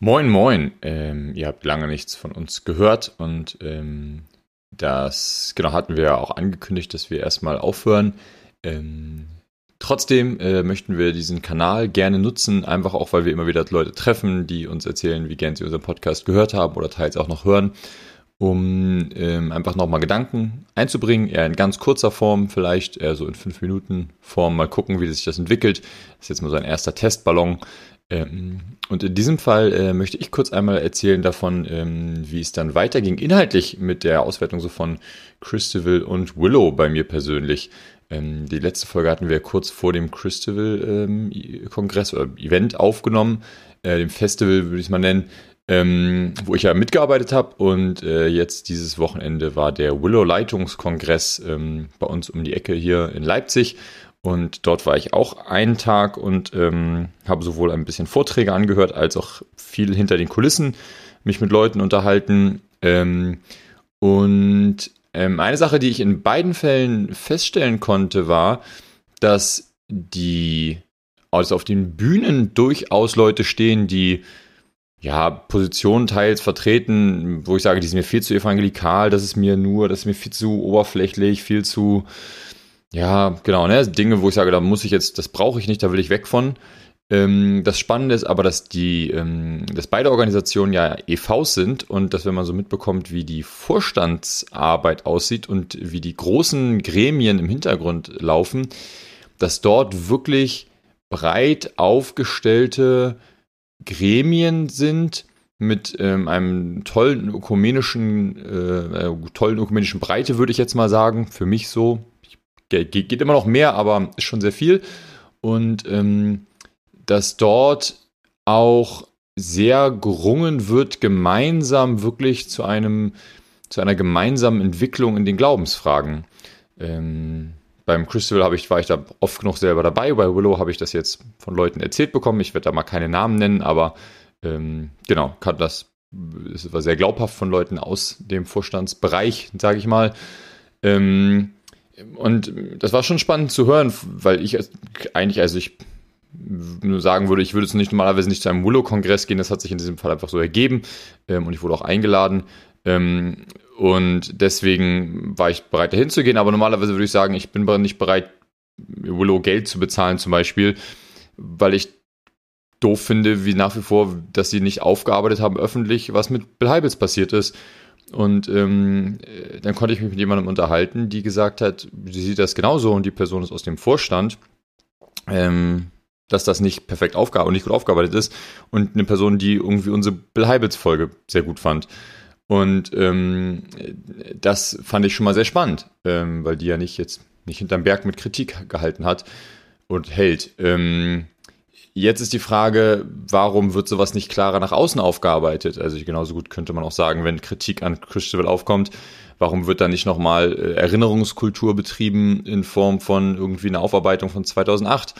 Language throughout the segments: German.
Moin, moin. Ähm, ihr habt lange nichts von uns gehört und ähm, das, genau, hatten wir ja auch angekündigt, dass wir erstmal aufhören. Ähm, trotzdem äh, möchten wir diesen Kanal gerne nutzen, einfach auch, weil wir immer wieder Leute treffen, die uns erzählen, wie gern sie unseren Podcast gehört haben oder teils auch noch hören, um ähm, einfach nochmal Gedanken einzubringen, eher in ganz kurzer Form, vielleicht eher so in fünf Minuten Form, mal gucken, wie sich das entwickelt. Das ist jetzt mal so ein erster Testballon. Ähm, und in diesem Fall äh, möchte ich kurz einmal erzählen davon, ähm, wie es dann weiterging, inhaltlich mit der Auswertung so von Christabel und Willow bei mir persönlich. Ähm, die letzte Folge hatten wir kurz vor dem Christabel-Kongress ähm, oder Event aufgenommen, äh, dem Festival würde ich es mal nennen, ähm, wo ich ja mitgearbeitet habe. Und äh, jetzt dieses Wochenende war der Willow-Leitungskongress ähm, bei uns um die Ecke hier in Leipzig. Und dort war ich auch einen Tag und ähm, habe sowohl ein bisschen Vorträge angehört, als auch viel hinter den Kulissen mich mit Leuten unterhalten. Ähm, und ähm, eine Sache, die ich in beiden Fällen feststellen konnte, war, dass die also auf den Bühnen durchaus Leute stehen, die ja, Positionen teils vertreten, wo ich sage, die sind mir viel zu evangelikal, das ist mir nur, das ist mir viel zu oberflächlich, viel zu ja, genau, ne? Dinge, wo ich sage, da muss ich jetzt, das brauche ich nicht, da will ich weg von. Ähm, das Spannende ist aber, dass die, ähm, dass beide Organisationen ja EVs sind und dass wenn man so mitbekommt, wie die Vorstandsarbeit aussieht und wie die großen Gremien im Hintergrund laufen, dass dort wirklich breit aufgestellte Gremien sind mit ähm, einem tollen ökumenischen, äh, äh tollen ökumenischen Breite, würde ich jetzt mal sagen, für mich so geht, geht immer noch mehr, aber ist schon sehr viel. Und ähm, dass dort auch sehr gerungen wird, gemeinsam wirklich zu einem, zu einer gemeinsamen Entwicklung in den Glaubensfragen. Ähm, beim Crystal habe ich, war ich da oft genug selber dabei. Bei Willow habe ich das jetzt von Leuten erzählt bekommen. Ich werde da mal keine Namen nennen, aber ähm, genau, kann das, es war sehr glaubhaft von Leuten aus dem Vorstandsbereich, sage ich mal. Ähm, und das war schon spannend zu hören, weil ich eigentlich, also ich nur sagen würde, ich würde es nicht normalerweise nicht zu einem Willow-Kongress gehen, das hat sich in diesem Fall einfach so ergeben ähm, und ich wurde auch eingeladen. Ähm, und deswegen war ich bereit, dahin zu gehen, aber normalerweise würde ich sagen, ich bin nicht bereit, Willow Geld zu bezahlen zum Beispiel, weil ich doof finde, wie nach wie vor, dass sie nicht aufgearbeitet haben öffentlich, was mit Bill Heibels passiert ist und ähm, dann konnte ich mich mit jemandem unterhalten, die gesagt hat, sie sieht das genauso und die Person ist aus dem Vorstand, ähm, dass das nicht perfekt aufgearbeitet nicht gut aufgearbeitet ist. Und eine Person, die irgendwie unsere Bill Heibels Folge sehr gut fand. Und ähm, das fand ich schon mal sehr spannend, ähm, weil die ja nicht jetzt nicht hinterm Berg mit Kritik gehalten hat und hält. Ähm, Jetzt ist die Frage, warum wird sowas nicht klarer nach außen aufgearbeitet? Also genauso gut könnte man auch sagen, wenn Kritik an Christabel aufkommt, warum wird da nicht nochmal äh, Erinnerungskultur betrieben in Form von irgendwie einer Aufarbeitung von 2008?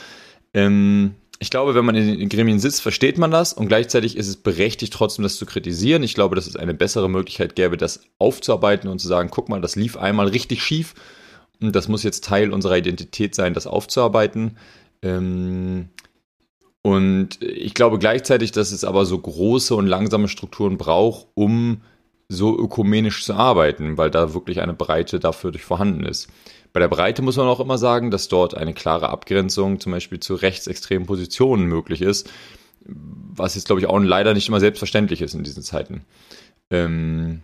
Ähm, ich glaube, wenn man in den Gremien sitzt, versteht man das und gleichzeitig ist es berechtigt, trotzdem das zu kritisieren. Ich glaube, dass es eine bessere Möglichkeit gäbe, das aufzuarbeiten und zu sagen, guck mal, das lief einmal richtig schief und das muss jetzt Teil unserer Identität sein, das aufzuarbeiten. Ähm, und ich glaube gleichzeitig, dass es aber so große und langsame Strukturen braucht, um so ökumenisch zu arbeiten, weil da wirklich eine Breite dafür durch vorhanden ist. Bei der Breite muss man auch immer sagen, dass dort eine klare Abgrenzung zum Beispiel zu rechtsextremen Positionen möglich ist, was jetzt, glaube ich, auch leider nicht immer selbstverständlich ist in diesen Zeiten. Ähm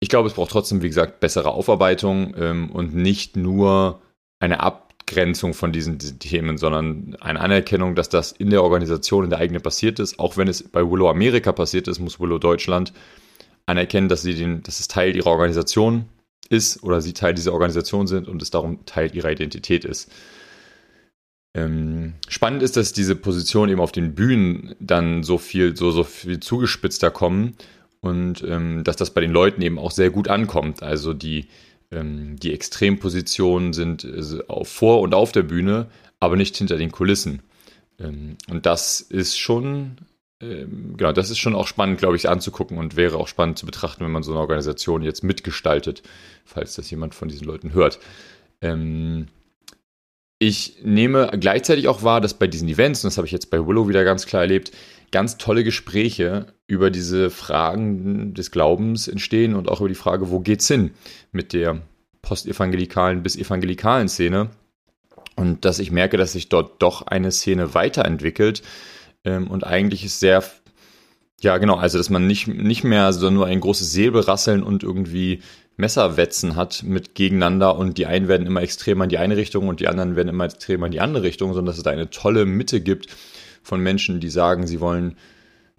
ich glaube, es braucht trotzdem, wie gesagt, bessere Aufarbeitung ähm, und nicht nur eine Ab Abgrenzung von diesen, diesen, Themen, sondern eine Anerkennung, dass das in der Organisation, in der eigenen passiert ist. Auch wenn es bei Willow Amerika passiert ist, muss Willow Deutschland anerkennen, dass, sie den, dass es Teil ihrer Organisation ist oder sie Teil dieser Organisation sind und es darum Teil ihrer Identität ist. Ähm, spannend ist, dass diese Positionen eben auf den Bühnen dann so viel, so, so viel zugespitzter kommen und ähm, dass das bei den Leuten eben auch sehr gut ankommt. Also die, die Extrempositionen sind äh, vor und auf der Bühne, aber nicht hinter den Kulissen. Ähm, und das ist schon, ähm, genau, das ist schon auch spannend, glaube ich, anzugucken und wäre auch spannend zu betrachten, wenn man so eine Organisation jetzt mitgestaltet, falls das jemand von diesen Leuten hört. Ähm, ich nehme gleichzeitig auch wahr, dass bei diesen Events, und das habe ich jetzt bei Willow wieder ganz klar erlebt, ganz tolle Gespräche über diese Fragen des Glaubens entstehen und auch über die Frage, wo geht's hin mit der postevangelikalen bis evangelikalen Szene. Und dass ich merke, dass sich dort doch eine Szene weiterentwickelt ähm, und eigentlich ist sehr, ja genau, also dass man nicht, nicht mehr so nur ein großes Säbelrasseln und irgendwie Messerwetzen hat mit gegeneinander und die einen werden immer extremer in die eine Richtung und die anderen werden immer extremer in die andere Richtung, sondern dass es da eine tolle Mitte gibt von Menschen, die sagen, sie wollen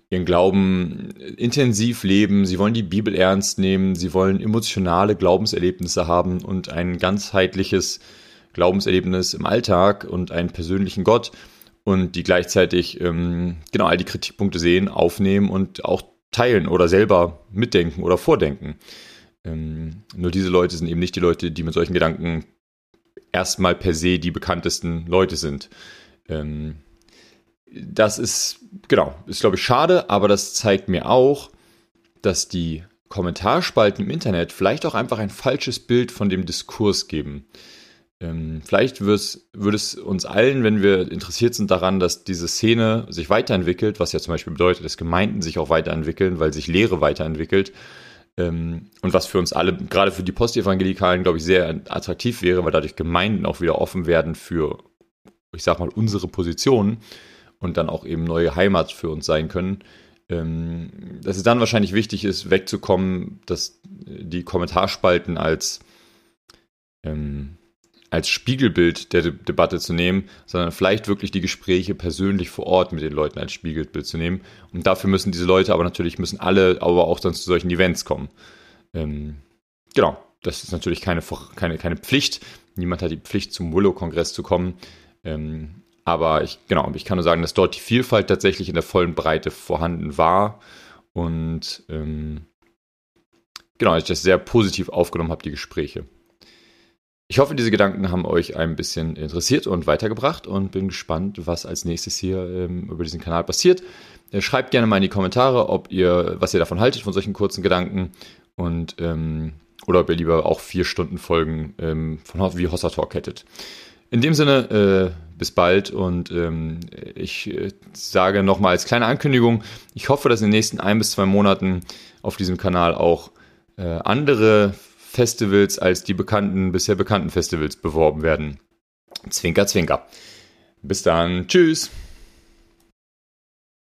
ihren Glauben intensiv leben, sie wollen die Bibel ernst nehmen, sie wollen emotionale Glaubenserlebnisse haben und ein ganzheitliches Glaubenserlebnis im Alltag und einen persönlichen Gott und die gleichzeitig ähm, genau all die Kritikpunkte sehen, aufnehmen und auch teilen oder selber mitdenken oder vordenken. Ähm, nur diese Leute sind eben nicht die Leute, die mit solchen Gedanken erstmal per se die bekanntesten Leute sind. Ähm, das ist, genau, ist glaube ich schade, aber das zeigt mir auch, dass die Kommentarspalten im Internet vielleicht auch einfach ein falsches Bild von dem Diskurs geben. Ähm, vielleicht würde es uns allen, wenn wir interessiert sind daran, dass diese Szene sich weiterentwickelt, was ja zum Beispiel bedeutet, dass Gemeinden sich auch weiterentwickeln, weil sich Lehre weiterentwickelt, und was für uns alle, gerade für die Postevangelikalen, glaube ich, sehr attraktiv wäre, weil dadurch Gemeinden auch wieder offen werden für, ich sag mal, unsere Positionen und dann auch eben neue Heimat für uns sein können. Ähm, dass es dann wahrscheinlich wichtig ist, wegzukommen, dass die Kommentarspalten als ähm, als Spiegelbild der De Debatte zu nehmen, sondern vielleicht wirklich die Gespräche persönlich vor Ort mit den Leuten als Spiegelbild zu nehmen. Und dafür müssen diese Leute aber natürlich, müssen alle aber auch dann zu solchen Events kommen. Ähm, genau, das ist natürlich keine, keine, keine Pflicht. Niemand hat die Pflicht, zum Willow-Kongress zu kommen. Ähm, aber ich, genau, ich kann nur sagen, dass dort die Vielfalt tatsächlich in der vollen Breite vorhanden war. Und ähm, genau, ich das sehr positiv aufgenommen habe, die Gespräche. Ich hoffe, diese Gedanken haben euch ein bisschen interessiert und weitergebracht und bin gespannt, was als nächstes hier ähm, über diesen Kanal passiert. Äh, schreibt gerne mal in die Kommentare, ob ihr, was ihr davon haltet von solchen kurzen Gedanken und ähm, oder ob ihr lieber auch vier Stunden Folgen ähm, von wie Hossa Talk hättet. In dem Sinne, äh, bis bald und ähm, ich äh, sage nochmal als kleine Ankündigung, ich hoffe, dass in den nächsten ein bis zwei Monaten auf diesem Kanal auch äh, andere Festivals als die bekannten, bisher bekannten Festivals beworben werden. Zwinker, zwinker. Bis dann. Tschüss.